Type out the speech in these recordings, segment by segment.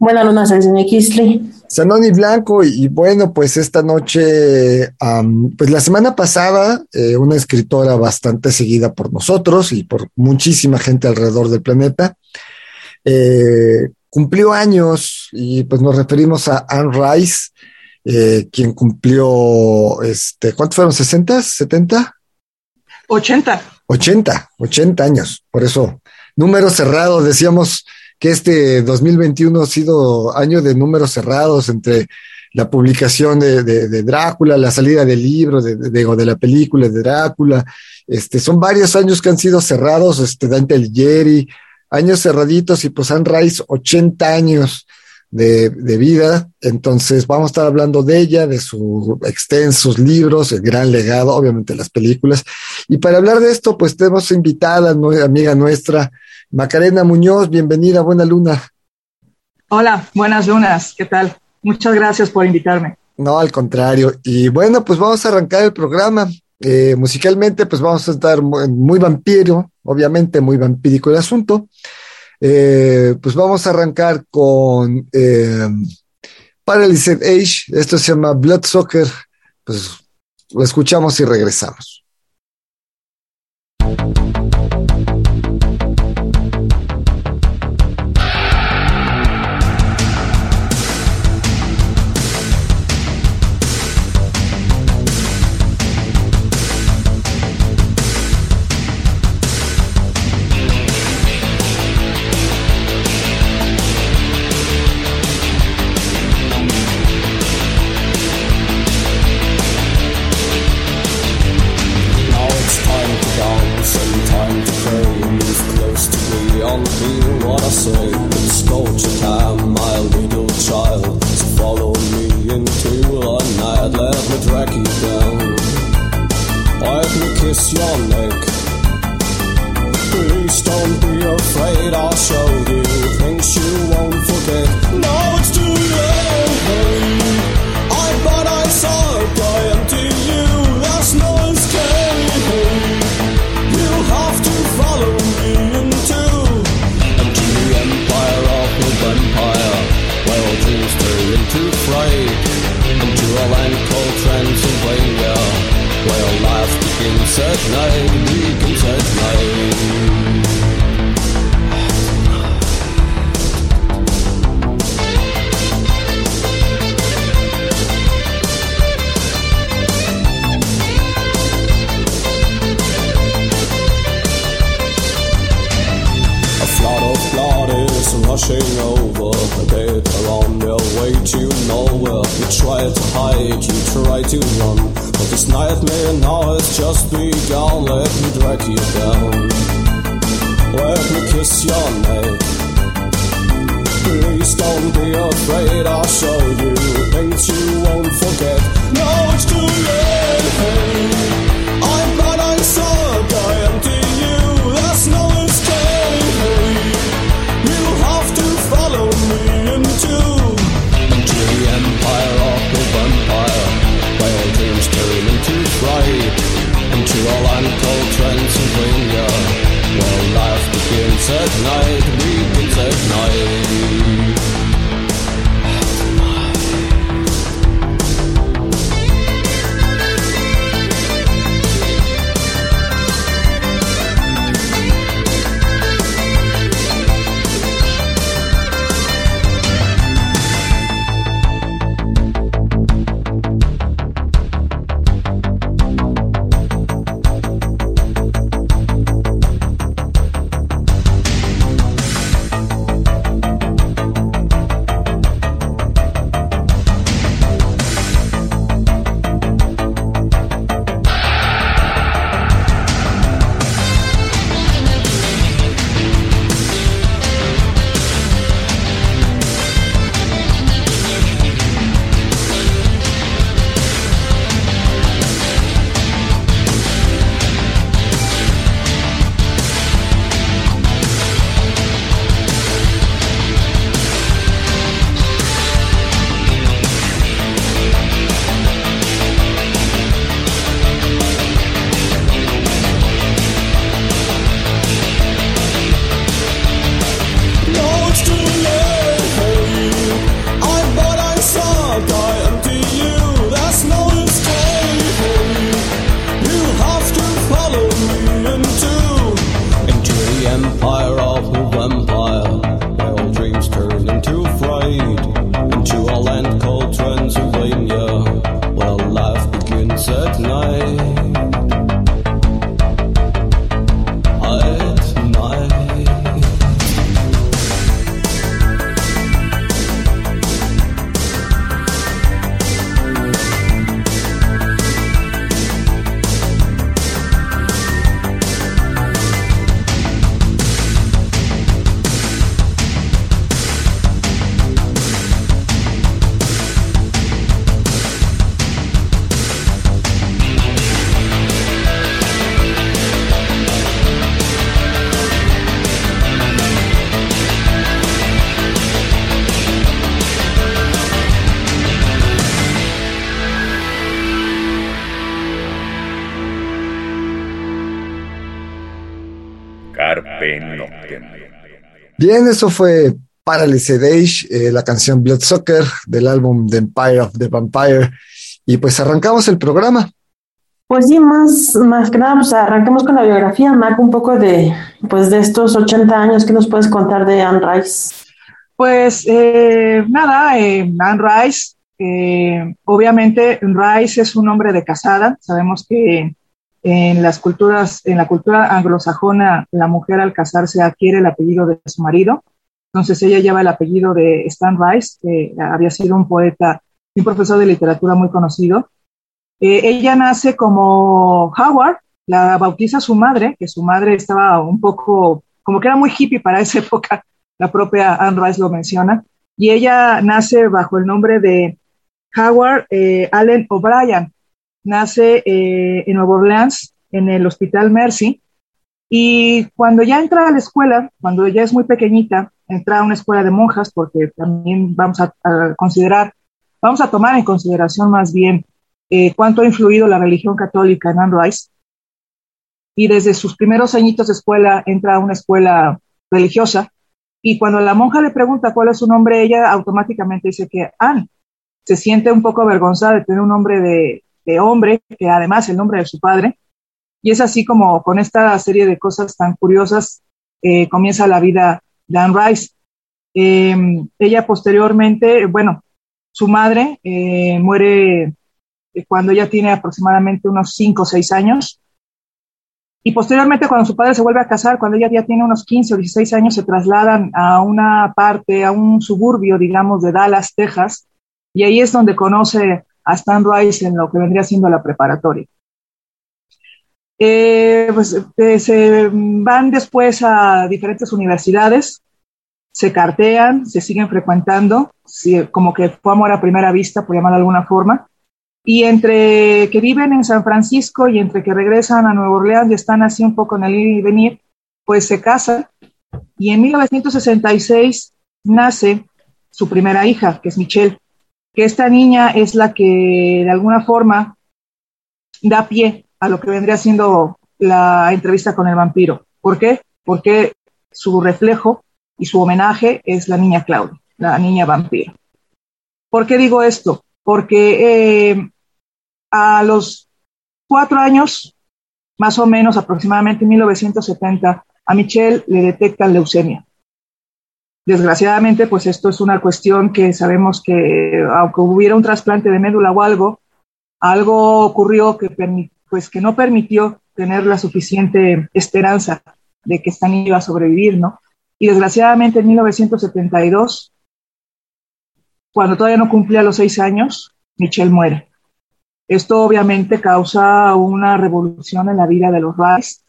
Buena luna, señor Kistli. Sanoni Blanco, y, bueno, pues esta noche, pues la semana pasada, eh, una escritora bastante seguida por nosotros y por muchísima gente alrededor del planeta, eh, cumplió años y pues nos referimos a Anne Rice, eh, quien cumplió, este, ¿cuántos fueron? ¿60? ¿70? 80. 80, 80 años. Por eso, número cerrado, decíamos que este 2021 ha sido año de números cerrados entre la publicación de, Drácula, la salida del libro, de, de, la película de Drácula. Este, son varios años que han sido cerrados, este, Dante Alighieri, años cerraditos y pues han Rice 80 años de, vida. Entonces vamos a estar hablando de ella, de sus extensos libros, el gran legado, obviamente las películas. Y para hablar de esto, pues tenemos invitada, amiga nuestra, Macarena Muñoz. Bienvenida, buena luna. Hola, buenas lunas, ¿qué tal? Muchas gracias por invitarme. No, al contrario. Y bueno, pues vamos a arrancar el programa. Eh, musicalmente, pues vamos a estar muy, muy vampiro, obviamente muy vampírico el asunto. Eh, pues vamos a arrancar con eh, Paralyzed Age. Esto se llama Blood Soccer. Pues lo escuchamos y regresamos. getting over. dead, along your way to nowhere. You try to hide, you try to run. But this nightmare now has just begun. Let me drag you down. Let me kiss your neck. Please don't be afraid, I'll show you things you won't forget. Now it's too late. I'm blind, I'm so damn deep. untold trends and bring you. Well, life begins at night, begins at night. Bien, eso fue Paralyzed Age, eh, la canción Blood Soccer del álbum The Empire of the Vampire. Y pues arrancamos el programa. Pues sí, más, más que nada, pues arranquemos con la biografía, Mac, un poco de, pues de estos 80 años, ¿qué nos puedes contar de Anne Rice? Pues eh, nada, eh, Anne Rice, eh, obviamente Rice es un hombre de casada, sabemos que en las culturas, en la cultura anglosajona, la mujer al casarse adquiere el apellido de su marido. Entonces ella lleva el apellido de Stan Rice, que había sido un poeta y un profesor de literatura muy conocido. Eh, ella nace como Howard, la bautiza su madre, que su madre estaba un poco, como que era muy hippie para esa época, la propia Anne Rice lo menciona, y ella nace bajo el nombre de Howard eh, Allen O'Brien, nace eh, en Nueva Orleans, en el Hospital Mercy, y cuando ya entra a la escuela, cuando ya es muy pequeñita, entra a una escuela de monjas, porque también vamos a, considerar, vamos a tomar en consideración más bien eh, cuánto ha influido la religión católica en Anne Rice. Y desde sus primeros añitos de escuela entra a una escuela religiosa. Y cuando la monja le pregunta cuál es su nombre, ella automáticamente dice que Anne se siente un poco avergonzada de tener un nombre de, hombre, que además el nombre de su padre. Y es así como con esta serie de cosas tan curiosas eh, comienza la vida de Anne Rice. Em, ella posteriormente, bueno, su madre eh, muere cuando ella tiene aproximadamente unos 5 o 6 años. Y posteriormente, cuando su padre se vuelve a casar, cuando ella ya tiene unos 15 o 16 años, se trasladan a una parte, a un suburbio, digamos, de Dallas, Texas, y ahí es donde conoce a Stan Rice en lo que vendría siendo la preparatoria. Eh, pues eh, se van después a diferentes universidades, se cartean, se siguen frecuentando, como que fue amor a primera vista, por llamarlo de alguna forma, y entre que viven en San Francisco y entre que regresan a Nueva Orleans y están así un poco en el ir y venir, pues se casan. Y en 1966 nace su primera hija, que es Michelle que esta niña es la que de alguna forma da pie a lo que vendría siendo la entrevista con el vampiro. ¿Por qué? Porque su reflejo y su homenaje es la niña Claudia, la niña vampiro. ¿Por qué digo esto? Porque eh, a los cuatro años, más o menos aproximadamente en 1970, a Michelle le detectan leucemia. Desgraciadamente, pues esto es una cuestión que sabemos que aunque hubiera un trasplante de médula o algo, algo ocurrió que, pues, no permitió tener la suficiente esperanza de que esta niña iba a sobrevivir, ¿no? Y desgraciadamente en 1972, cuando todavía no cumplía los seis años, Michelle muere. Esto obviamente causa una revolución en la vida de los Rice,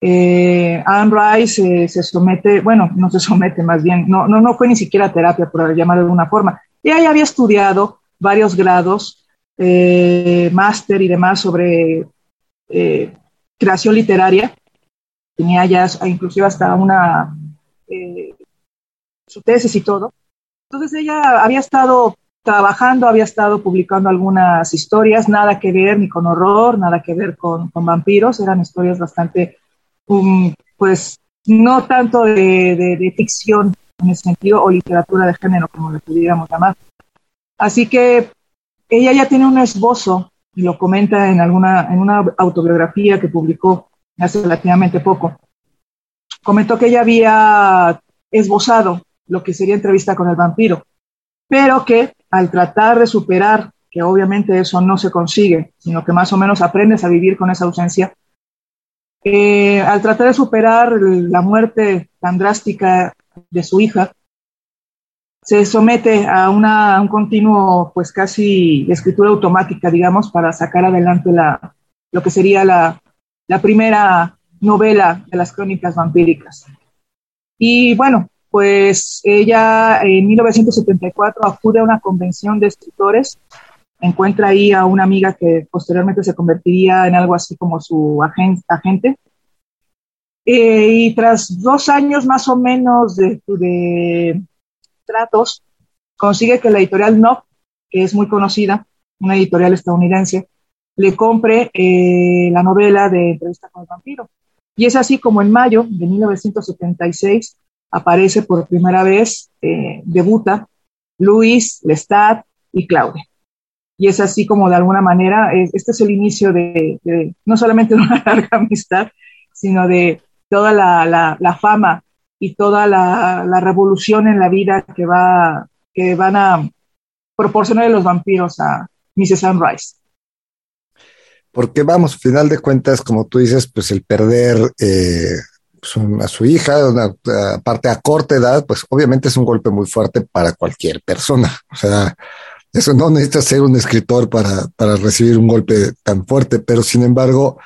eh, Anne Rice eh, se somete, bueno, no se somete más bien, no, no, no fue ni siquiera terapia, por llamarlo de alguna forma. Ella había estudiado varios grados, eh, máster y demás sobre eh, creación literaria. Tenía ya inclusive hasta una, su tesis y todo. Entonces ella había estado trabajando, había estado publicando algunas historias, nada que ver ni con horror, nada que ver con vampiros, eran historias bastante pues no tanto de, ficción en ese sentido o literatura de género, como le pudiéramos llamar. Así que ella ya tiene un esbozo y lo comenta en alguna en una autobiografía que publicó hace relativamente poco comentó que ella había esbozado lo que sería entrevista con el vampiro, pero que al tratar de superar, que obviamente eso no se consigue, sino que más o menos aprendes a vivir con esa ausencia, eh, al tratar de superar la muerte tan drástica de su hija, se somete a, una, un continuo, pues casi escritura automática, digamos, para sacar adelante la, lo que sería la, la primera novela de las crónicas vampíricas. Y bueno, pues ella en 1974 acude a una convención de escritores, encuentra ahí a una amiga que posteriormente se convertiría en algo así como su agente. Eh, y tras dos años más o menos de, de tratos, consigue que la editorial No, que es muy conocida, una editorial estadounidense, le compre eh, la novela de Entrevista con el vampiro. Y es así como en mayo de 1976 aparece por primera vez, eh, debuta Luis, Lestat y Claudia. Y es así como de alguna manera, este es el inicio de, no solamente de una larga amistad, sino de toda la, fama y toda la, revolución en la vida que, va, que van a proporcionar los vampiros a Mrs. Sunrise porque vamos, final de cuentas, como tú dices, pues el perder eh, a su hija, aparte a corta edad, pues obviamente es un golpe muy fuerte para cualquier persona. O sea, eso no necesita ser un escritor para, para recibir un golpe tan fuerte, pero sin embargo,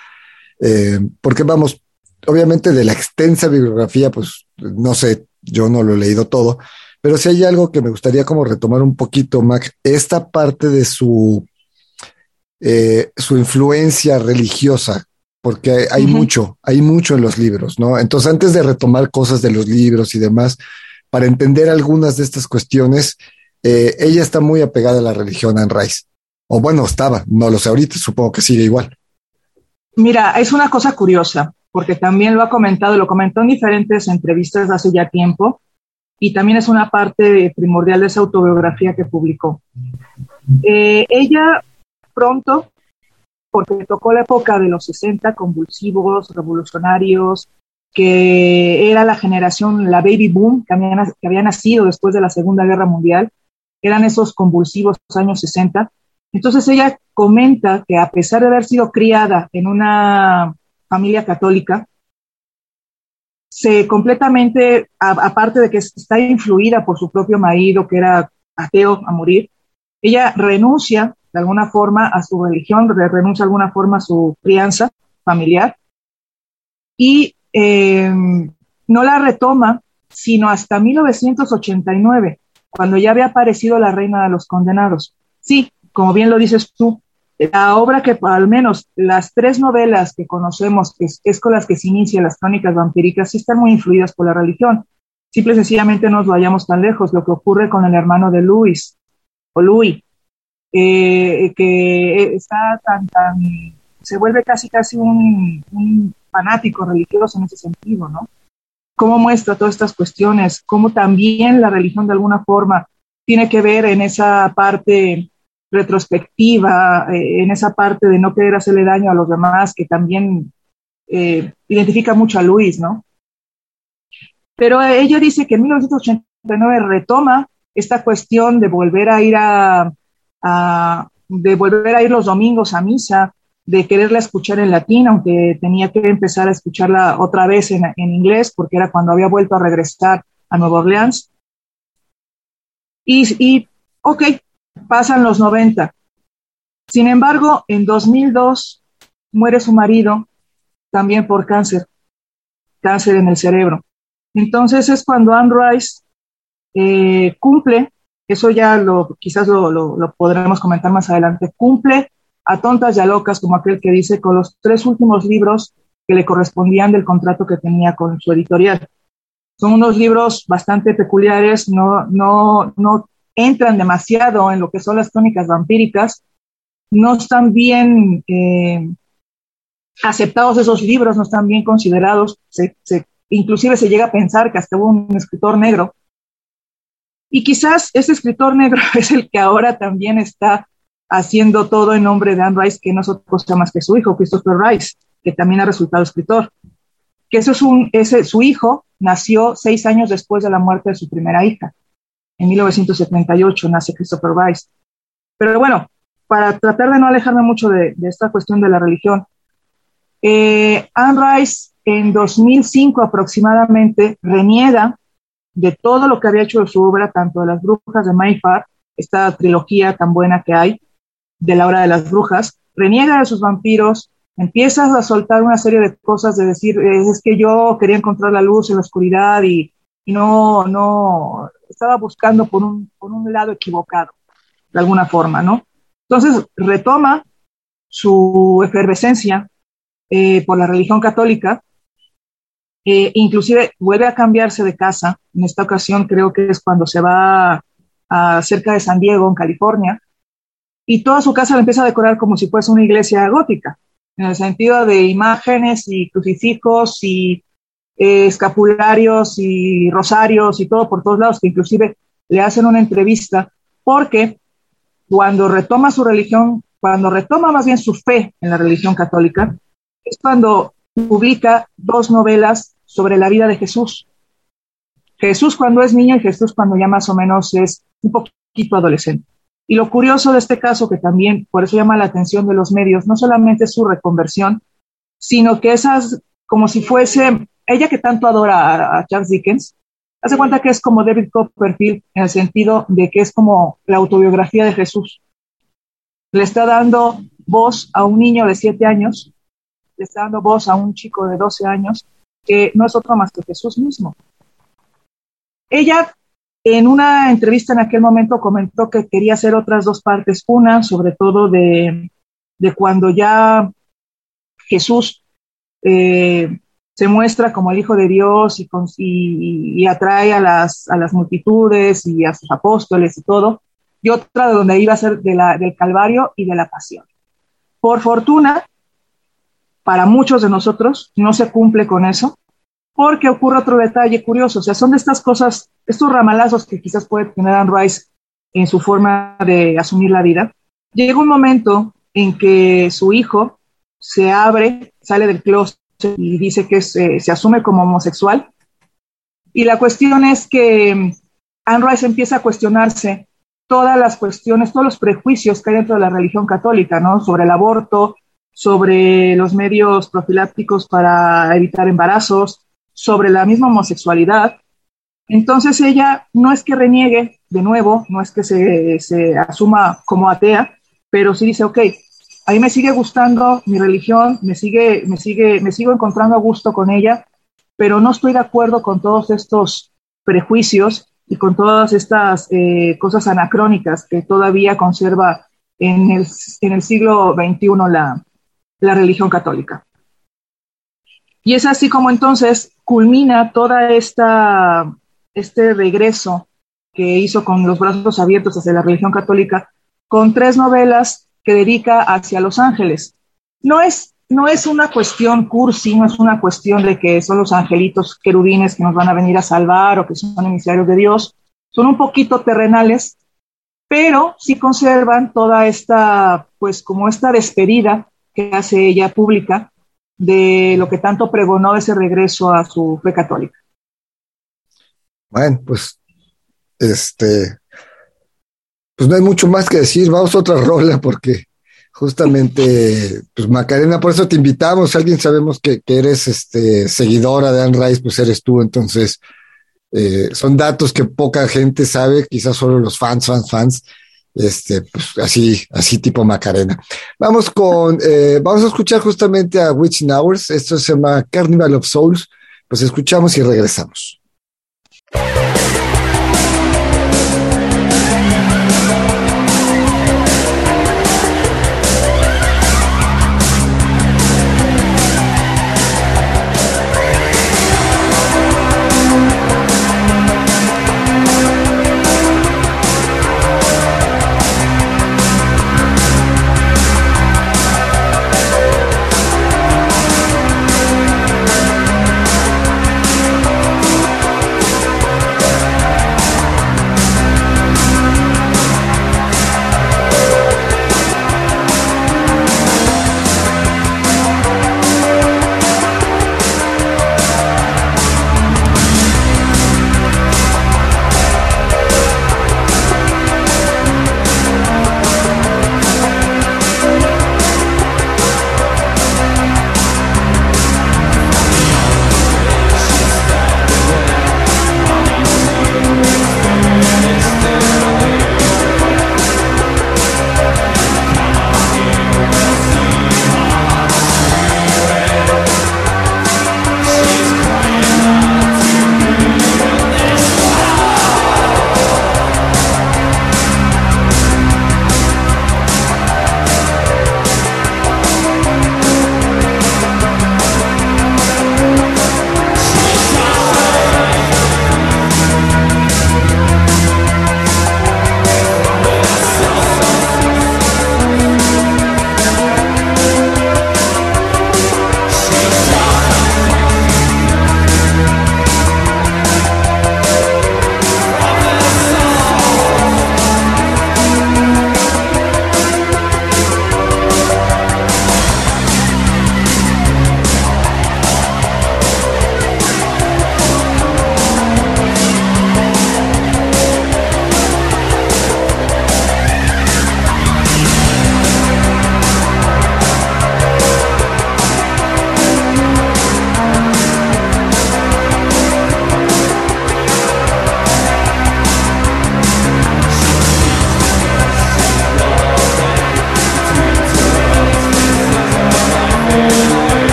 eh, porque vamos, obviamente de la extensa bibliografía, pues no sé, yo no lo he leído todo, pero si hay algo que me gustaría como retomar un poquito, Mac, esta parte de su eh, su influencia religiosa, porque hay, mucho, hay mucho en los libros, ¿no? Entonces, antes de retomar cosas de los libros y demás, para entender algunas de estas cuestiones, eh, ella está muy apegada a la religión Anne Rice. O bueno, estaba, no lo sé ahorita, supongo que sigue igual. Mira, es una cosa curiosa, porque también lo ha comentado, lo comentó en diferentes entrevistas hace ya tiempo, y también es una parte primordial de esa autobiografía que publicó. Eh, ella pronto, porque tocó la época de los 60 convulsivos, revolucionarios, que era la generación, la baby boom, que había, nacido después de la Segunda Guerra Mundial, eran esos convulsivos años 60. Entonces ella comenta que a pesar de haber sido criada en una familia católica, se completamente, aparte de que está influida por su propio marido, que era ateo a morir, ella renuncia de alguna forma a su religión, renuncia de alguna forma a su crianza familiar y eh, no la retoma sino hasta 1989, cuando ya había aparecido la reina de los condenados. Sí, como bien lo dices tú, la obra que al menos las tres novelas que conocemos, que es, con las que se inician las crónicas vampíricas, sí están muy influidas por la religión. Simple y sencillamente no nos vayamos tan lejos, lo que ocurre con el hermano de Luis, o Louis, eh, que está tan, tan, se vuelve casi, casi un, fanático religioso en ese sentido, ¿no? Cómo muestra todas estas cuestiones, cómo también la religión de alguna forma tiene que ver en esa parte retrospectiva, eh, en esa parte de no querer hacerle daño a los demás, que también eh, identifica mucho a Luis, ¿no? Pero ella dice que en 1989 retoma esta cuestión de volver a ir a, de volver a ir los domingos a misa, de quererla escuchar en latín, aunque tenía que empezar a escucharla otra vez en, inglés, porque era cuando había vuelto a regresar a Nueva Orleans. Y, y, ok, pasan los 90. Sin embargo, en 2002 muere su marido también por cáncer, cáncer en el cerebro. Entonces es cuando Anne Rice eh, cumple eso ya lo, quizás lo, podremos comentar más adelante, cumple a tontas y a locas, como aquel que dice, con los tres últimos libros que le correspondían del contrato que tenía con su editorial. Son unos libros bastante peculiares, no, no, no entran demasiado en lo que son las crónicas vampíricas, no están bien eh, aceptados esos libros, no están bien considerados, inclusive se llega a pensar que hasta hubo un escritor negro y quizás ese escritor negro es el que ahora también está haciendo todo en nombre de Anne Rice, que no es otra cosa más que su hijo, Christopher Rice, que también ha resultado escritor. que eso es un, ese, su hijo nació seis años después de la muerte de su primera hija. En 1978 nace Christopher Rice. Pero bueno, para tratar de no alejarme mucho de, esta cuestión de la religión, eh, Anne Rice en 2005 aproximadamente reniega de todo lo que había hecho de su obra, tanto de las brujas de Mayfair, esta trilogía tan buena que hay, de la hora de las brujas, reniega de sus vampiros, empiezas a soltar una serie de cosas de decir, es que yo quería encontrar la luz en la oscuridad y, no, no, estaba buscando por un, por un lado equivocado, de alguna forma, ¿no? Entonces retoma su efervescencia eh, por la religión católica, eh, inclusive vuelve a cambiarse de casa, en esta ocasión creo que es cuando se va a cerca de San Diego, en California, y toda su casa la empieza a decorar como si fuese una iglesia gótica, en el sentido de imágenes y crucifijos y eh, escapularios y rosarios y todo por todos lados, que inclusive le hacen una entrevista, porque cuando retoma su religión, cuando retoma más bien su fe en la religión católica, es cuando publica dos novelas sobre la vida de Jesús. Jesús cuando es niño y Jesús cuando ya más o menos es un poquito adolescente. Y lo curioso de este caso, que también por eso llama la atención de los medios, no solamente su reconversión, sino que esas, como si fuese ella que tanto adora a, Charles Dickens, hace cuenta que es como David Copperfield en el sentido de que es como la autobiografía de Jesús. Le está dando voz a un niño de siete años, le está dando voz a un chico de 12 años, que no es otro más que Jesús mismo. Ella en una entrevista en aquel momento comentó que quería hacer otras dos partes, una sobre todo de, cuando ya Jesús eh, se muestra como el Hijo de Dios y, y, atrae a las, a las, multitudes y a sus apóstoles y todo, y otra de donde iba a ser de la, del Calvario y de la Pasión. Por fortuna, para muchos de nosotros no se cumple con eso, porque ocurre otro detalle curioso, o sea, son de estas cosas, estos ramalazos que quizás puede tener Anne Rice en su forma de asumir la vida. Llega un momento en que su hijo se abre, sale del closet y dice que se, se asume como homosexual. Y la cuestión es que Anne Rice empieza a cuestionarse todas las cuestiones, todos los prejuicios que hay dentro de la religión católica, ¿no? Sobre el aborto, sobre los medios profilácticos para evitar embarazos, sobre la misma homosexualidad. Entonces ella no es que reniegue de nuevo, no es que se, asuma como atea, pero sí dice, ok, a mí me sigue gustando mi religión, me sigue, me sigue, me sigo encontrando a gusto con ella, pero no estoy de acuerdo con todos estos prejuicios y con todas estas eh, cosas anacrónicas que todavía conserva en el, en el siglo XXI la, la religión católica. Y es así como entonces culmina toda esta este regreso que hizo con los brazos abiertos hacia la religión católica con tres novelas que dedica hacia los ángeles. No es no es una cuestión cursi, no es una cuestión de que son los angelitos querubines que nos van a venir a salvar o que son emisarios de Dios. Son un poquito terrenales, pero sí conservan toda esta, pues como esta despedida que hace ella pública de lo que tanto pregonó ese regreso a su fe católica. Bueno, pues, este, pues no hay mucho más que decir, vamos a otra rola porque justamente, pues Macarena, por eso te invitamos, alguien sabemos que, eres este, seguidora de Anne Rice, pues eres tú, entonces eh, son datos que poca gente sabe, quizás solo los fans, fans, fans, este, pues así, así tipo Macarena. Vamos con, eh, vamos a escuchar justamente a Witching Hours, esto se llama Carnival of Souls, pues escuchamos y regresamos.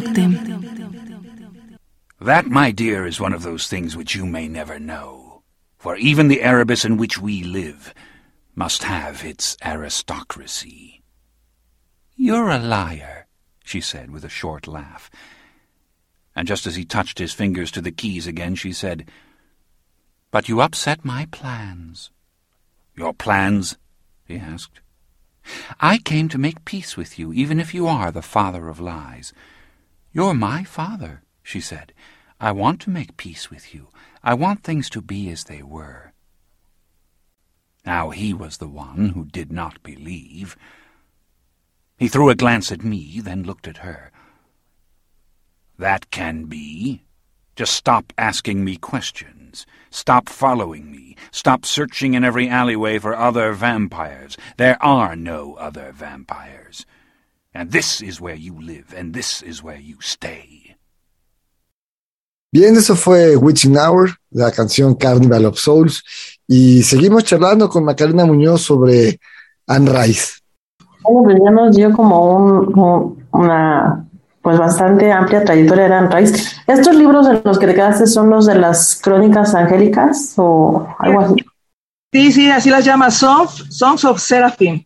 Noctem. That, my dear, is one of those things which you may never know. For even the Erebus in which we live must have its aristocracy. You're a liar, she said with a short laugh. And just as he touched his fingers to the keys again, she said, But you upset my plans. Your plans? he asked. I came to make peace with you, even if you are the father of lies. You're my father, she said. I want to make peace with you. I want things to be as they were. Now he was the one who did not believe. He threw a glance at me, then looked at her. That can be. Just stop asking me questions. Stop following me. Stop searching in every alleyway for other vampires. There are no other vampires. And this is where you live, and this is where you stay. Bien, eso fue Witching Hour, la canción Carnival of Souls. Y seguimos charlando con Macarena Muñoz sobre Anne Rice. Bueno, pues ya nos dio como un, un- una pues bastante amplia trayectoria de Anne Rice. ¿Estos libros en los que te quedaste son los de las crónicas angélicas o algo así? Sí, sí, así las llama Songs, Songs of Seraphim.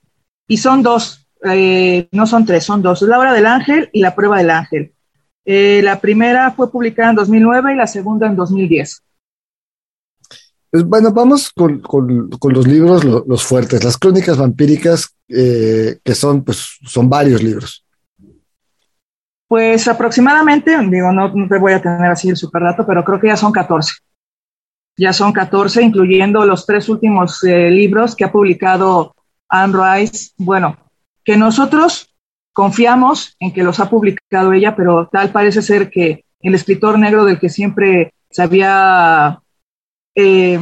Y son dos, eh, no son tres, son dos. La obra del ángel y la prueba del ángel. Eh, la primera fue publicada en 2009 y la segunda en 2010. Pues bueno, vamos con, con- con los libros, lo- los fuertes, las crónicas vampíricas, eh, que son, pues, son varios libros. Pues aproximadamente, digo, no, no te voy a tener así el super dato, pero creo que ya son 14. Ya son 14, incluyendo los tres últimos eh, libros que ha publicado Anne Rice. Bueno, que nosotros confiamos en que los ha publicado ella, pero tal parece ser que el escritor negro del que siempre se había, eh,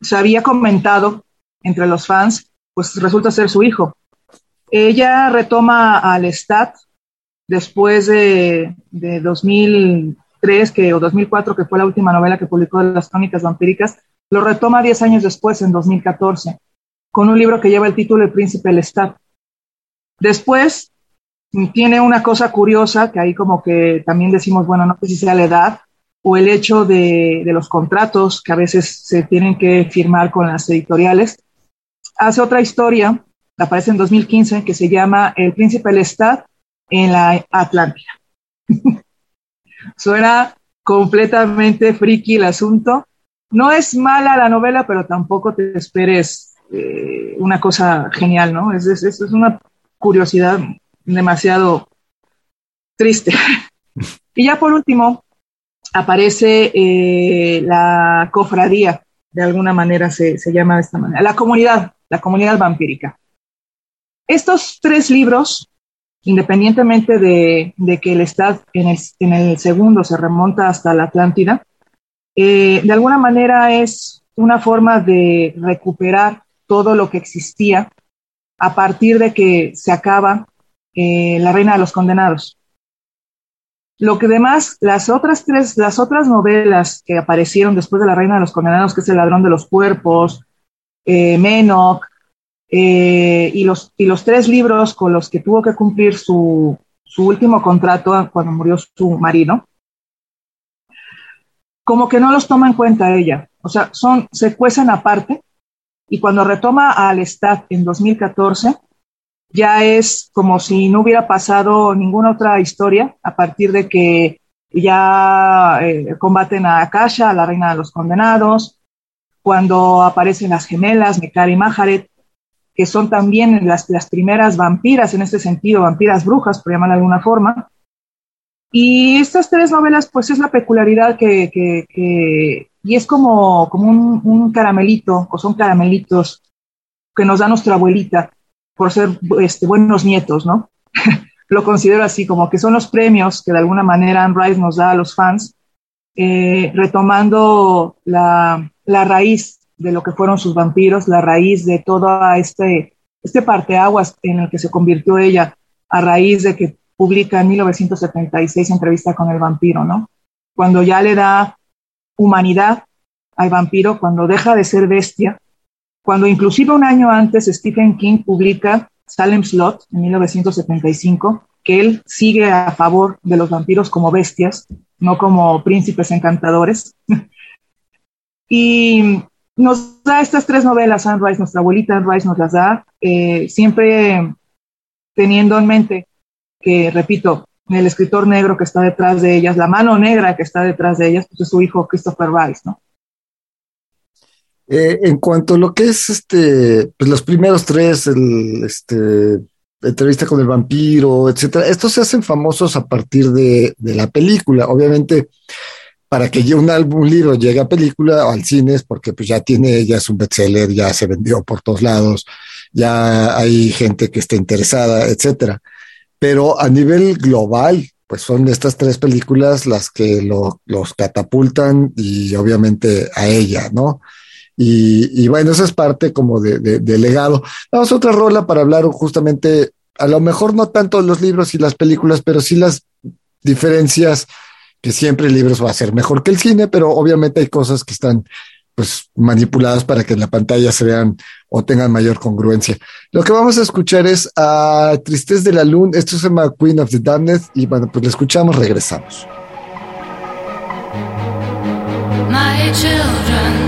se había comentado entre los fans, pues resulta ser su hijo. Ella retoma al Lestat después de, de 2003 que, o 2004, que fue la última novela que publicó de las crónicas vampíricas, lo retoma 10 años después, en 2014, con un libro que lleva el título El Príncipe Lestat. Después tiene una cosa curiosa, que ahí como que también decimos, bueno, no sé si sea la edad o el hecho de, de los contratos que a veces se tienen que firmar con las editoriales. Hace otra historia, aparece en 2015, que se llama El Príncipe Lestat en la Atlántida. Suena completamente friki el asunto. No es mala la novela, pero tampoco te esperes eh, una cosa genial, ¿no? Es, es, es una curiosidad demasiado triste. y ya por último, aparece eh, la cofradía, de alguna manera se, se llama de esta manera, la comunidad, la comunidad vampírica. Estos tres libros independientemente de, de, que el Estado en el, en el, segundo se remonta hasta la Atlántida, eh, de alguna manera es una forma de recuperar todo lo que existía a partir de que se acaba eh, La Reina de los Condenados. Lo que demás, las otras tres, las otras novelas que aparecieron después de La Reina de los Condenados, que es El Ladrón de los Cuerpos, eh, Menoch, eh, y, los, y los tres libros con los que tuvo que cumplir su, su último contrato cuando murió su marido, como que no los toma en cuenta ella. O sea, son, se cuecen aparte y cuando retoma al Stat en 2014, ya es como si no hubiera pasado ninguna otra historia a partir de que ya eh, combaten a Akasha, la reina de los condenados, cuando aparecen las gemelas, Mekari y Maharet, que son también las, las, primeras vampiras, en este sentido, vampiras brujas, por llamarla de alguna forma. Y estas tres novelas, pues es la peculiaridad que, que y es como, como un, un, caramelito, o son caramelitos que nos da nuestra abuelita por ser este, buenos nietos, ¿no? Lo considero así, como que son los premios que de alguna manera Anne Rice nos da a los fans, eh, retomando la, la raíz de lo que fueron sus vampiros, la raíz de todo este, este parteaguas en el que se convirtió ella a raíz de que publica en 1976 entrevista con el vampiro, ¿no? Cuando ya le da humanidad al vampiro, cuando deja de ser bestia, cuando inclusive un año antes Stephen King publica Salem Slot en 1975, que él sigue a favor de los vampiros como bestias, no como príncipes encantadores. y nos da estas tres novelas, Anne Rice, nuestra abuelita Anne Rice nos las da, eh, siempre teniendo en mente que, repito, el escritor negro que está detrás de ellas, la mano negra que está detrás de ellas, pues es su hijo Christopher Rice, ¿no? Eh, en cuanto a lo que es este, pues los primeros tres, el este entrevista con el vampiro, etcétera, estos se hacen famosos a partir de, de la película. Obviamente, para que un álbum, un libro llegue a película o al cine es porque pues ya tiene, ya es un bestseller, ya se vendió por todos lados, ya hay gente que está interesada, etcétera. Pero a nivel global, pues son estas tres películas las que lo, los catapultan y obviamente a ella, ¿no? Y, bueno, eso es parte como de, legado. Vamos a otra rola para hablar justamente, a lo mejor no tanto los libros y las películas, pero sí las diferencias que siempre el libro va a ser mejor que el cine, pero obviamente hay cosas que están pues manipuladas para que en la pantalla se vean o tengan mayor congruencia. Lo que vamos a escuchar es a Tristez de la Luna, esto se llama Queen of the Damned y bueno, pues lo escuchamos, regresamos. My children,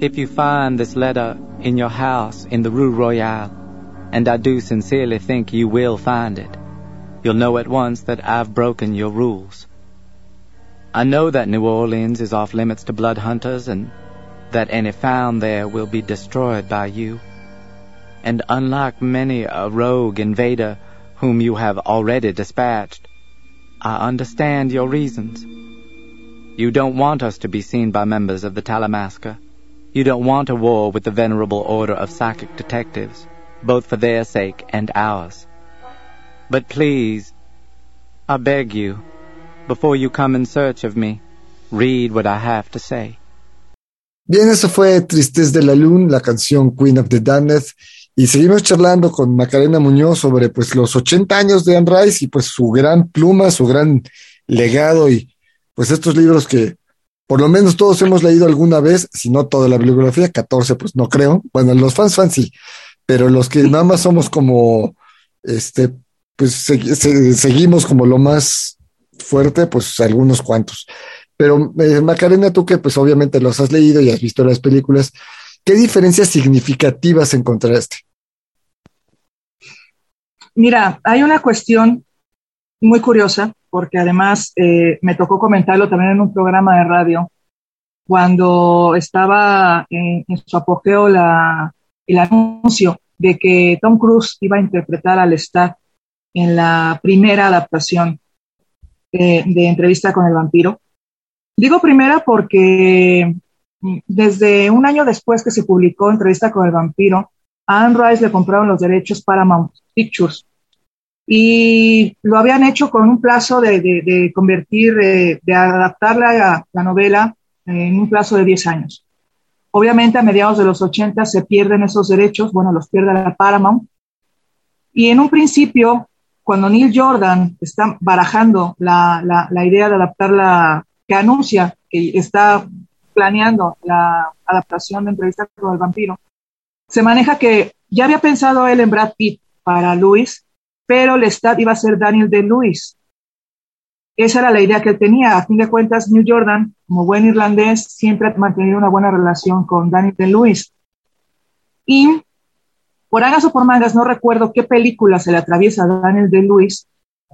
if you find this letter in your house in the Rue Royale, and I do sincerely think you will find it, you'll know at once that I've broken your rules. I know that New Orleans is off limits to blood hunters and that any found there will be destroyed by you. And unlike many a rogue invader whom you have already dispatched, I understand your reasons. You don't want us to be seen by members of the Talamasca. You don't want a war with the venerable order of psychic detectives, both for their sake and ours. But please, I beg you, before you come in search of me, read what I have to say. Bien, eso fue Tristez de la Luna, la canción Queen of the Damned. Y seguimos charlando con Macarena Muñoz sobre pues los 80 años de Anne Rice y pues su gran pluma, su gran legado y pues estos libros que por lo menos todos hemos leído alguna vez, si no toda la bibliografía, 14 pues no creo. Bueno, los fans fans sí, pero los que nada más somos como, este, pues seguimos como lo más fuerte, pues algunos cuantos. Pero eh, Macarena, tú que pues obviamente los has leído y has visto las películas, ¿qué diferencias significativas encontraste? Mira, hay una cuestión muy curiosa, porque además eh, me tocó comentarlo también en un programa de radio, cuando estaba en, su apogeo la, el anuncio de que Tom Cruise iba a interpretar al Star en la primera adaptación de, de entrevista con el vampiro. Digo primera porque mm, desde un año después que se publicó Entrevista con el vampiro, a Anne Rice le compraron los derechos Paramount Pictures y lo habían hecho con un plazo de, convertir, de, adaptar la, la, novela en un plazo de 10 años. Obviamente a mediados de los 80 se pierden esos derechos, bueno, los pierde la Paramount. Y en un principio, cuando Neil Jordan está barajando la, idea de adaptar la, que anuncia que está planeando la adaptación de Entrevista con el vampiro, se maneja que ya había pensado él en Brad Pitt para Luis, pero Lestat iba a ser Daniel de Lewis. Esa era la idea que él tenía. A fin de cuentas, New Jordan, como buen irlandés, siempre ha mantenido una buena relación con Daniel de Lewis. Y por hagas o por mangas, no recuerdo qué película se le atraviesa a Daniel de Lewis.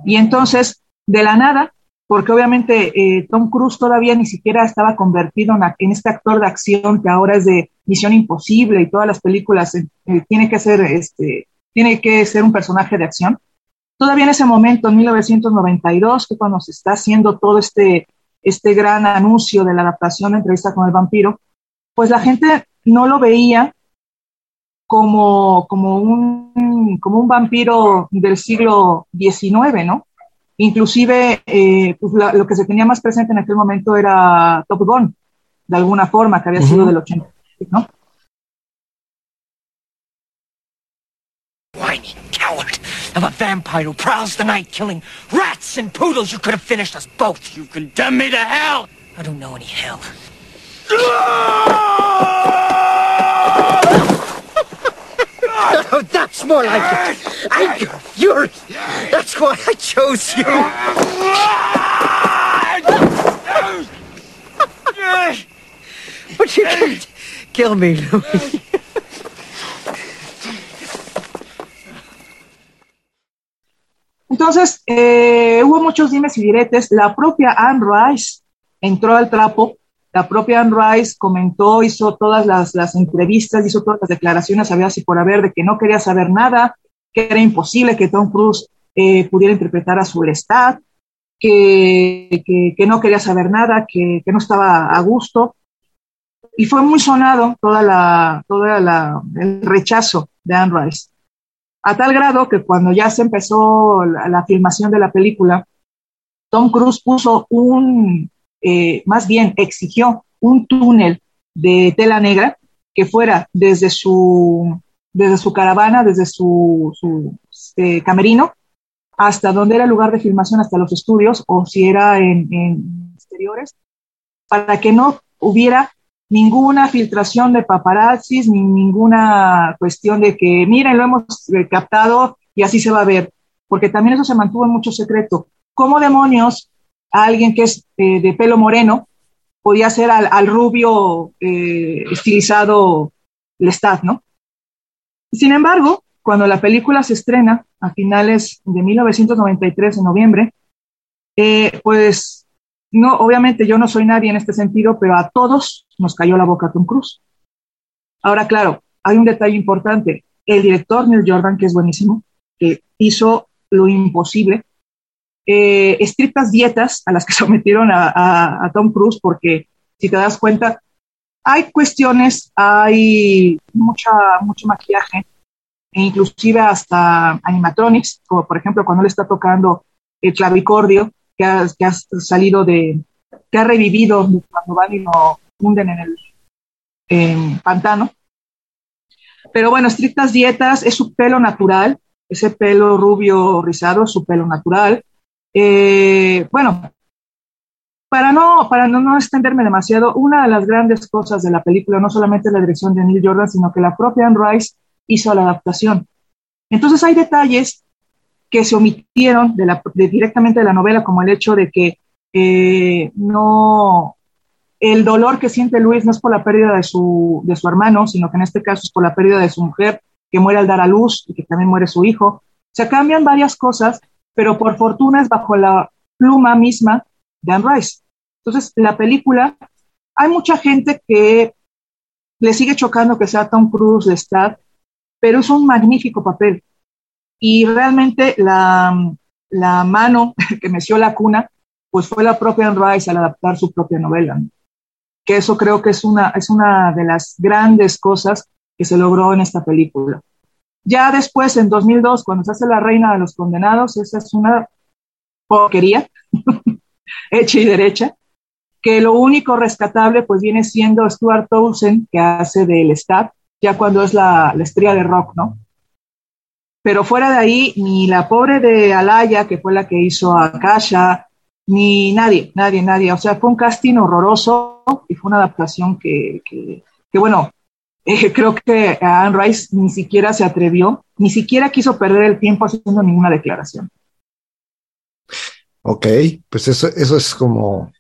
Y entonces, de la nada, porque obviamente eh, Tom Cruise todavía ni siquiera estaba convertido en, este actor de acción que ahora es de Misión Imposible y todas las películas eh, tiene que ser este tiene que ser un personaje de acción. Todavía en ese momento, en 1992, que cuando se está haciendo todo este, este gran anuncio de la adaptación de Entrevista con el vampiro, pues la gente no lo veía como, como, un, como un vampiro del siglo XIX, ¿no? Inclusive, eh, pues lo que se tenía más presente en aquel momento era Top Gun, de alguna forma, que había sido del 80, ¿no? Coward of a vampire who prowls the night killing rats and poodles. You could have finished us both. You condemn me to hell. I don't know any hell. oh, that's more like it. Anger, fury. That's why I chose you. but you can't kill me, Louis. Entonces, eh, hubo muchos dimes y diretes. La propia Anne Rice entró al trapo. La propia Anne Rice comentó, hizo todas las, entrevistas, hizo todas las declaraciones, había así por haber, de que no quería saber nada, que era imposible que Tom Cruise eh, pudiera interpretar a su Lestat, que, no quería saber nada, que, no estaba a gusto. Y fue muy sonado toda la, toda el rechazo de Anne Rice a tal grado que cuando ya se empezó la, filmación de la película, Tom Cruise puso un, eh, más bien exigió un túnel de tela negra que fuera desde su, desde su caravana, desde su, su este, camerino, hasta donde era el lugar de filmación, hasta los estudios, o si era en, en exteriores, para que no hubiera ninguna filtración de paparazzis, ni ninguna cuestión de que, miren, lo hemos eh, captado y así se va a ver, porque también eso se mantuvo en mucho secreto. ¿Cómo demonios alguien que es eh, de pelo moreno podía ser al, rubio eh, estilizado Lestat, ¿no? Sin embargo, cuando la película se estrena a finales de 1993, en noviembre, pues no, obviamente yo no soy nadie en este sentido, pero a todos nos cayó la boca Tom Cruise. Ahora, claro, hay un detalle importante. El director Neil Jordan, que es buenísimo, que hizo lo imposible, eh, estrictas dietas a las que sometieron a, Tom Cruise, porque si te das cuenta, hay cuestiones, hay mucha, mucho maquillaje, e inclusive hasta animatronics, como por ejemplo cuando le está tocando el clavicordio, que ha, salido de, que ha revivido cuando van y lo hunden en el pantano. Pero bueno, estrictas dietas, es su pelo natural, ese pelo rubio rizado, su pelo natural. Eh, bueno, para no, para no, no, extenderme demasiado, una de las grandes cosas de la película no solamente la dirección de Neil Jordan, sino que la propia Anne Rice hizo la adaptación. Entonces hay detalles que se omitieron de la, directamente de la novela, como el hecho de que eh, no, el dolor que siente Luis no es por la pérdida de su, de su hermano, sino que en este caso es por la pérdida de su mujer, que muere al dar a luz y que también muere su hijo. Se cambian varias cosas, pero por fortuna es bajo la pluma misma de Anne Rice. Entonces, la película, hay mucha gente que le sigue chocando que sea Tom Cruise, Lestat, pero es un magnífico papel. Y realmente la, mano que meció la cuna, pues fue la propia Anne Rice al adaptar su propia novela. Que eso creo que es una, es una de las grandes cosas que se logró en esta película. Ya después, en 2002, cuando se hace La Reina de los Condenados, esa es una porquería, hecha y derecha, que lo único rescatable pues viene siendo Stuart Townsend, que hace del Stab, ya cuando es la, la estrella de rock, ¿no? Pero fuera de ahí, ni la pobre de Alaya, que fue la que hizo a Kasha, ni nadie, nadie, nadie. O sea, fue un casting horroroso y fue una adaptación que, que, bueno, eh, creo que Anne Rice ni siquiera se atrevió, ni siquiera quiso perder el tiempo haciendo ninguna declaración. Ok, pues eso, eso es como...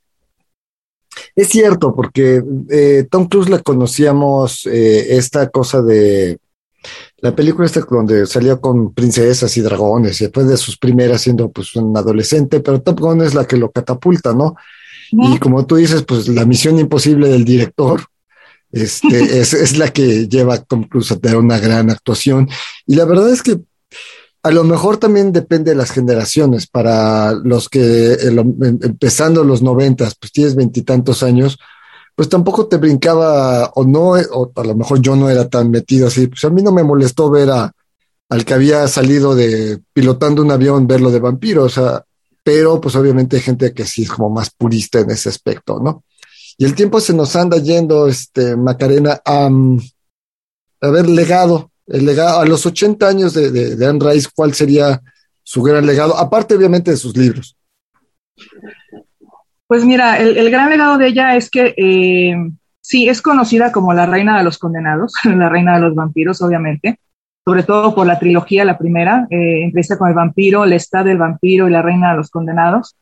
Es cierto, porque eh, Tom Cruise la conocíamos eh, esta cosa de la película esta donde salió con princesas y dragones, y después de sus primeras siendo pues un adolescente, pero Top Gun es la que lo catapulta, ¿no? Y como tú dices, pues la misión imposible del director este, es, la que lleva incluso a tener una gran actuación. Y la verdad es que a lo mejor también depende de las generaciones. Para los que em, empezando los noventas, pues tienes veintitantos años, pues tampoco te brincaba o no, o a lo mejor yo no era tan metido así. Pues a mí no me molestó ver a, al que había salido de pilotando un avión, verlo de vampiro, o sea, pero pues obviamente hay gente que sí es como más purista en ese aspecto, ¿no? Y el tiempo se nos anda yendo, este, Macarena, a, a ver, legado, el legado, a los 80 años de, de, Anne Rice, ¿cuál sería su gran legado? Aparte, obviamente, de sus libros. Pues mira, el, gran legado de ella es que eh, sí, es conocida como la reina de los condenados, la reina de los vampiros, obviamente, sobre todo por la trilogía, la primera, eh, empieza con el vampiro, el estado del vampiro y la reina de los condenados.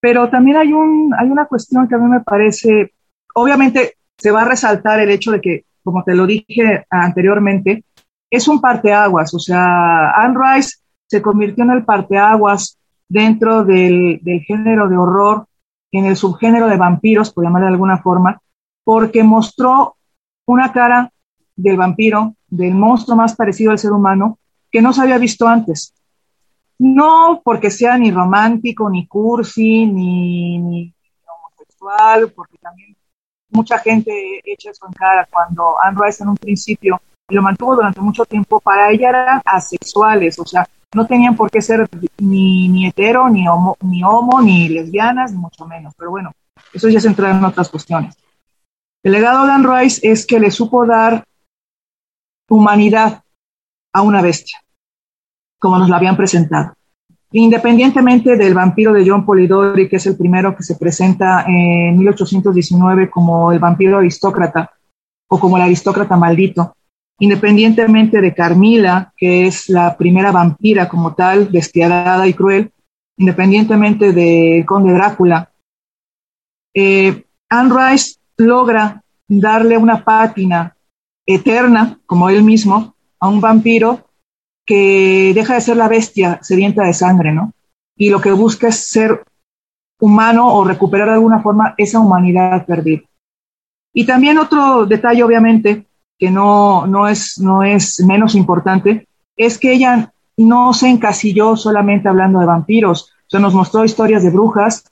Pero también hay, un, hay una cuestión que a mí me parece, obviamente se va a resaltar el hecho de que, como te lo dije anteriormente, es un parteaguas, o sea, Anne Rice se convirtió en el parteaguas dentro del, del género de horror en el subgénero de vampiros, por llamarle de alguna forma, porque mostró una cara del vampiro, del monstruo más parecido al ser humano, que no se había visto antes. No porque sea ni romántico, ni cursi, ni, homosexual, porque también mucha gente echa eso en cara cuando Anne Rice en un principio lo mantuvo durante mucho tiempo, para ella eran asexuales, o sea, no tenían por qué ser ni, ni hetero, ni homo, ni homo, ni lesbianas, ni mucho menos. Pero bueno, eso ya se entra en otras cuestiones. El legado de Anne Rice es que le supo dar humanidad a una bestia, como nos la habían presentado. Independientemente del vampiro de John Polidori, que es el primero que se presenta en 1819 como el vampiro aristócrata o como el aristócrata maldito, independientemente de Carmila, que es la primera vampira como tal, despiadada y cruel, independientemente del conde Drácula, eh, Anne Rice logra darle una pátina eterna, como él mismo, a un vampiro que deja de ser la bestia sedienta de sangre, ¿no? Y lo que busca es ser humano o recuperar de alguna forma esa humanidad perdida. Y también otro detalle, obviamente, que no, no, es, no es menos importante, es que ella no se encasilló solamente hablando de vampiros, o nos mostró historias de brujas,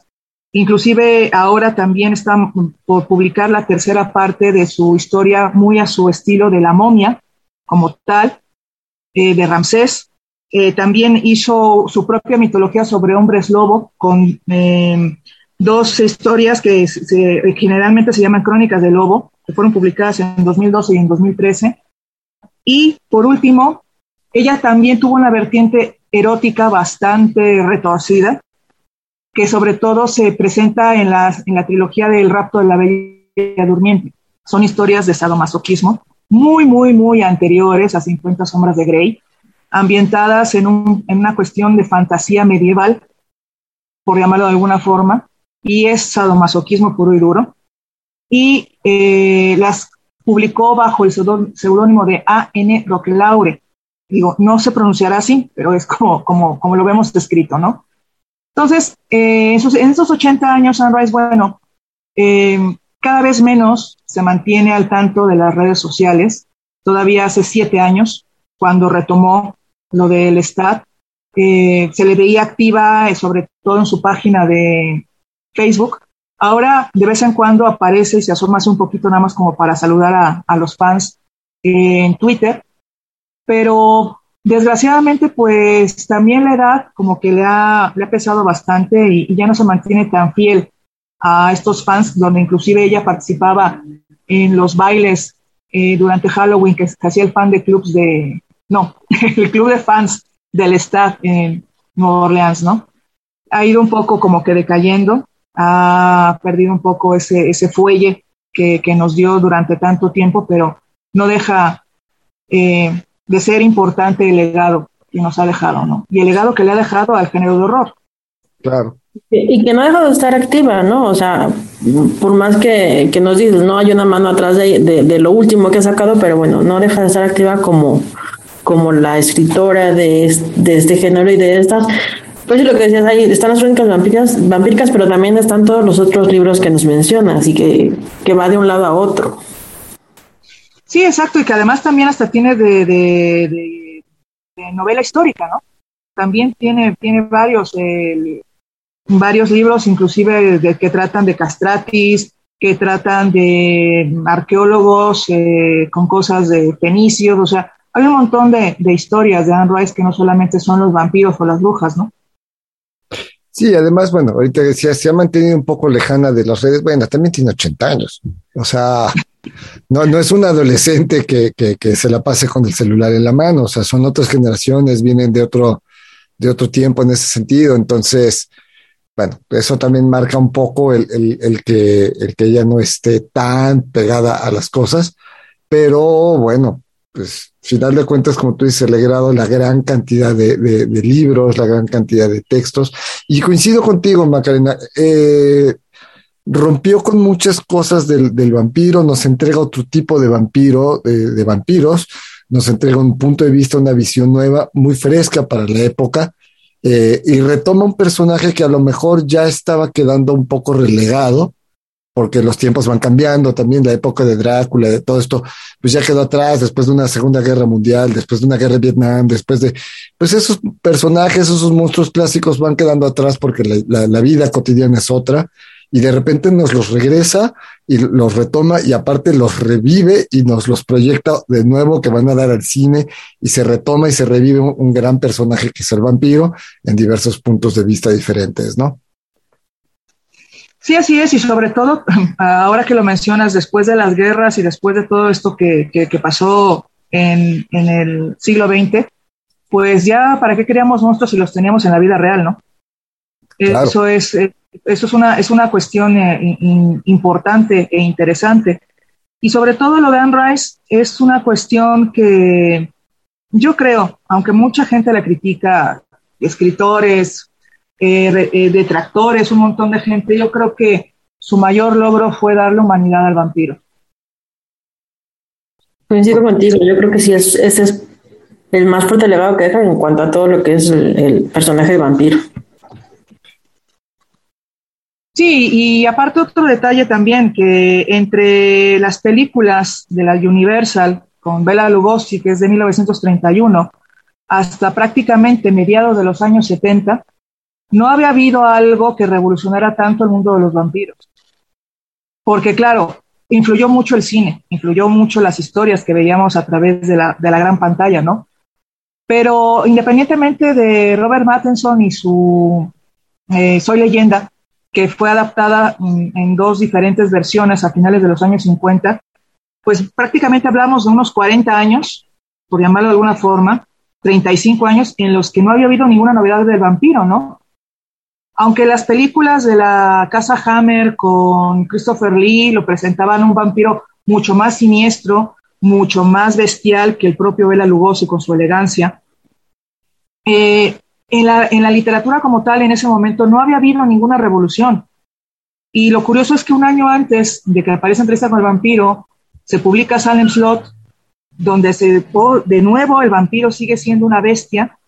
inclusive ahora también está por publicar la tercera parte de su historia muy a su estilo de la momia, como tal, eh, de Ramsés. Eh, también hizo su propia mitología sobre hombres lobo con eh, dos historias que generalmente se llaman Crónicas del Lobo, que fueron publicadas en 2012 y en 2013. Y por último, ella también tuvo una vertiente erótica bastante retorcida, que sobre todo se presenta en, en la trilogía del rapto de la Bella Durmiente. Son historias de sadomasoquismo muy, muy, muy anteriores a 50 sombras de Grey, ambientadas en, un, en una cuestión de fantasía medieval, por llamarlo de alguna forma, y es sadomasoquismo puro y duro. Y eh, las publicó bajo el seudónimo de A.N. Roquelaure. Digo, no se pronunciará así, pero es como, como, como lo vemos escrito, ¿no? Entonces, eh, en esos 80 años, Sunrise, bueno, eh, cada vez menos se mantiene al tanto de las redes sociales. Todavía hace siete años, cuando retomó lo del STAT, eh, se le veía activa, sobre todo en su página de Facebook. Ahora, de vez en cuando aparece y se asoma un poquito nada más como para saludar a, los fans en Twitter. Pero desgraciadamente, pues también la edad como que le ha, le ha pesado bastante y, ya no se mantiene tan fiel a estos fans, donde inclusive ella participaba en los bailes eh, durante Halloween, que, hacía el fan de clubs de, no, el club de fans del staff en Nueva Orleans, ¿no? Ha ido un poco como que decayendo, ha perdido un poco ese, ese fuelle que, que nos dio durante tanto tiempo, pero no deja eh, de ser importante el legado que nos ha dejado, ¿no? Y el legado que le ha dejado al género de horror. Claro. Y que no deja de estar activa, ¿no? O sea, por más que, que nos dices, no hay una mano atrás de, de, lo último que ha sacado, pero bueno, no deja de estar activa como, como la escritora de, de este género y de estas. Pues lo que decías ahí, están las crónicas vampíricas, vampíricas, pero también están todos los otros libros que nos mencionas y que, que va de un lado a otro. Sí, exacto, y que además también hasta tiene de, de, de novela histórica, ¿no? También tiene, tiene varios, eh, varios libros, inclusive de, que tratan de castratis, que tratan de arqueólogos eh, con cosas de fenicios, o sea, hay un montón de, historias de Anne Rice que no solamente son los vampiros o las brujas, ¿no? Sí, además, bueno, ahorita decía, se ha mantenido un poco lejana de las redes, bueno, también tiene 80 años, o sea, no, no es un adolescente que, que, que se la pase con el celular en la mano, o sea, son otras generaciones, vienen de otro, de otro tiempo en ese sentido, entonces, bueno, eso también marca un poco el, el, que, el que ella no esté tan pegada a las cosas, pero bueno, pues final de cuentas, como tú dices, le he grado la gran cantidad de, de, libros, la gran cantidad de textos, y coincido contigo, Macarena, eh, rompió con muchas cosas del, del, vampiro, nos entrega otro tipo de vampiro, de, vampiros, nos entrega un punto de vista, una visión nueva, muy fresca para la época, eh, y retoma un personaje que a lo mejor ya estaba quedando un poco relegado, porque los tiempos van cambiando, también la época de Drácula, de todo esto, pues ya quedó atrás después de una Segunda Guerra Mundial, después de una guerra de Vietnam, después de, pues esos personajes, esos monstruos clásicos van quedando atrás porque la, vida cotidiana es otra y de repente nos los regresa y los retoma y aparte los revive y nos los proyecta de nuevo que van a dar al cine y se retoma y se revive un, gran personaje que es el vampiro en diversos puntos de vista diferentes, ¿no? Sí, así es, y sobre todo, ahora que lo mencionas, después de las guerras y después de todo esto que, que, pasó en, en, el siglo XX, pues ya, ¿para qué queríamos monstruos si los teníamos en la vida real, no? Eso es, eh, eso es una, es una cuestión eh, importante e interesante. Y sobre todo lo de Anne Rice es una cuestión que yo creo, aunque mucha gente la critica, escritores, eh, eh, detractores, un montón de gente, yo creo que su mayor logro fue darle humanidad al vampiro. Coincido contigo, yo creo que sí, es, ese es el más fuerte legado que deja en cuanto a todo lo que es el, personaje de vampiro. Sí, y aparte otro detalle también, que entre las películas de la Universal con Bela Lugosi, que es de 1931, hasta prácticamente mediados de los años 70, no había habido algo que revolucionara tanto el mundo de los vampiros. Porque claro, influyó mucho el cine, influyó mucho las historias que veíamos a través de la, gran pantalla, ¿no? Pero independientemente de Robert Mattinson y su eh, Soy leyenda, que fue adaptada en, dos diferentes versiones a finales de los años 50, pues prácticamente hablamos de unos 40 años, por llamarlo de alguna forma, 35 años en los que no había habido ninguna novedad del vampiro, ¿no? Aunque las películas de la Casa Hammer con Christopher Lee lo presentaban un vampiro mucho más siniestro, mucho más bestial que el propio Bela Lugosi con su elegancia. Eh, en, la, literatura como tal, en ese momento, no había habido ninguna revolución. Y lo curioso es que un año antes de que aparezca Entrevista con el vampiro, se publica Salem Slot, donde de nuevo el vampiro sigue siendo una bestia,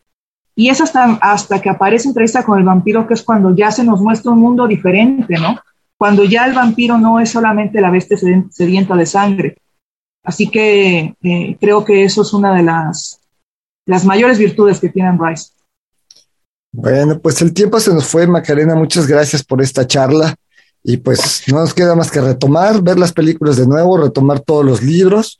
y es hasta, hasta que aparece entrevista con el vampiro que es cuando ya se nos muestra un mundo diferente, ¿no? Cuando ya el vampiro no es solamente la bestia sedienta de sangre. Así que eh, creo que eso es una de las, las mayores virtudes que tiene Rice. Bueno, pues el tiempo se nos fue, Macarena. Muchas gracias por esta charla. Y pues no nos queda más que retomar, ver las películas de nuevo, retomar todos los libros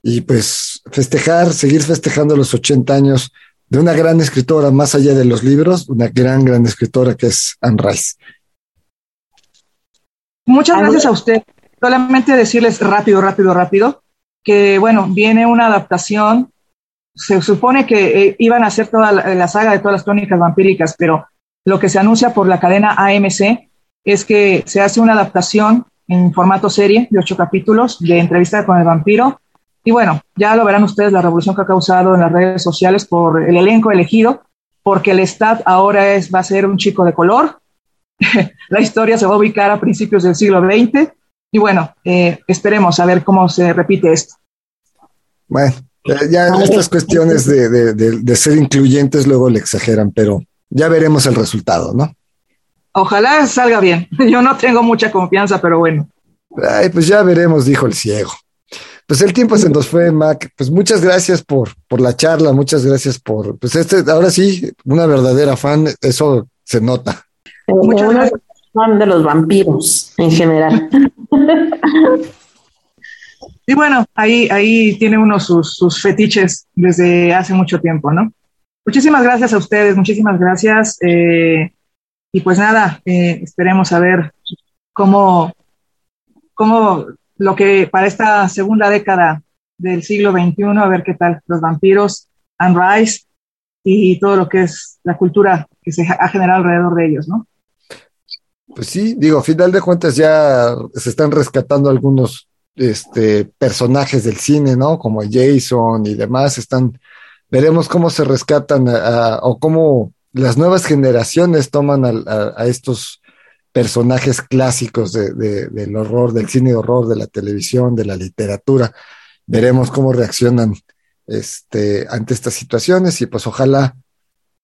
y pues festejar, seguir festejando los 80 años de una gran escritora, más allá de los libros, una gran, gran escritora que es Anne Rice. Muchas gracias a usted. Solamente decirles rápido, rápido, rápido, que bueno, viene una adaptación. Se supone que eh, iban a hacer toda la, saga de todas las crónicas vampíricas, pero lo que se anuncia por la cadena AMC es que se hace una adaptación en formato serie de ocho capítulos de entrevista con el vampiro y bueno, ya lo verán ustedes la revolución que ha causado en las redes sociales por el elenco elegido, porque el Stat ahora es, va a ser un chico de color. la historia se va a ubicar a principios del siglo XX. Y bueno, eh, esperemos a ver cómo se repite esto. Bueno, ya estas cuestiones de, de, ser incluyentes luego le exageran, pero ya veremos el resultado, ¿no? Ojalá salga bien. Yo no tengo mucha confianza, pero bueno. Ay, pues ya veremos, dijo el ciego. Pues el tiempo se nos fue, Mac. Pues muchas gracias por, por la charla, muchas gracias por, pues este, ahora sí, una verdadera fan, eso se nota. Muchas gracias. Fan de los vampiros en general. Y bueno, ahí, ahí tiene uno sus, sus fetiches desde hace mucho tiempo, ¿no? Muchísimas gracias a ustedes, muchísimas gracias. Eh, y pues nada, eh, esperemos a ver cómo, cómo lo que para esta segunda década del siglo XXI, a ver qué tal los vampiros, Rice y todo lo que es la cultura que se ha generado alrededor de ellos, ¿no? Pues sí, digo, a final de cuentas ya se están rescatando algunos este, personajes del cine, ¿no? Como Jason y demás, están, veremos cómo se rescatan o cómo las nuevas generaciones toman a estos personajes clásicos del horror, del cine de horror, de la televisión, de la literatura. Veremos cómo reaccionan este, ante estas situaciones y pues ojalá,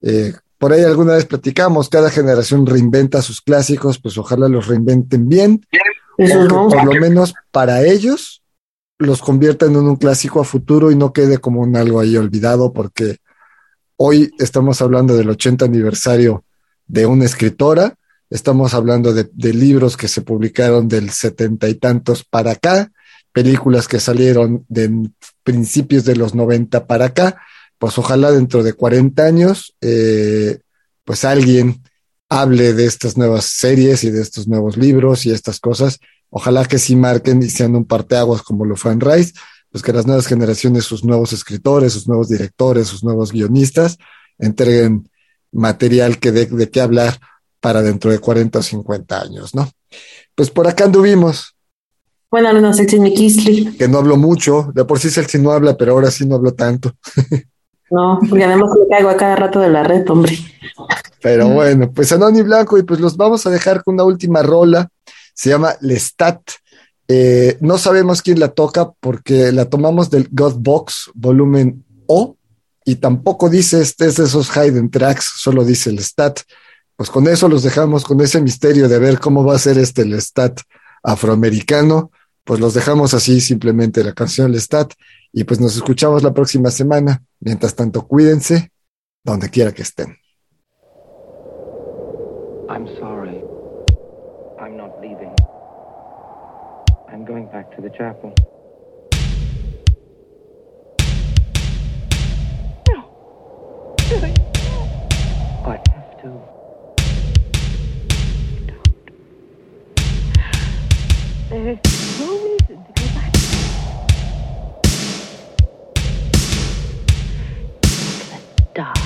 eh, por ahí alguna vez platicamos, cada generación reinventa sus clásicos, pues ojalá los reinventen bien, por lo menos para ellos los conviertan en un clásico a futuro y no quede como un algo ahí olvidado, porque hoy estamos hablando del 80 aniversario de una escritora, Estamos hablando de, libros que se publicaron del setenta y tantos para acá, películas que salieron de principios de los noventa para acá. Pues ojalá dentro de 40 años, eh, pues alguien hable de estas nuevas series y de estos nuevos libros y estas cosas. Ojalá que sí marquen y sean un parteaguas como lo fue en Rice, pues que las nuevas generaciones, sus nuevos escritores, sus nuevos directores, sus nuevos guionistas, entreguen material que de, de qué hablar para dentro de 40 o 50 años, ¿no? Pues por acá anduvimos. Buenas noches, Celsin Mikisli. Que no hablo mucho, de por sí Celsin no habla, pero ahora sí no hablo tanto. No, porque además me caigo a cada rato de la red, hombre. Pero bueno, pues Anoni Blanco, y pues los vamos a dejar con una última rola. Se llama Lestat. Eh, no sabemos quién la toca porque la tomamos del God Box volumen O y tampoco dice este es de esos hidden tracks, solo dice Lestat. Pues con eso los dejamos con ese misterio de ver cómo va a ser este Lestat afroamericano. Pues los dejamos así simplemente la canción Lestat y pues nos escuchamos la próxima semana. Mientras tanto, cuídense donde quiera que estén. I'm sorry. I'm not leaving. I'm going back to the chapel. No. There is no reason to go back. Look.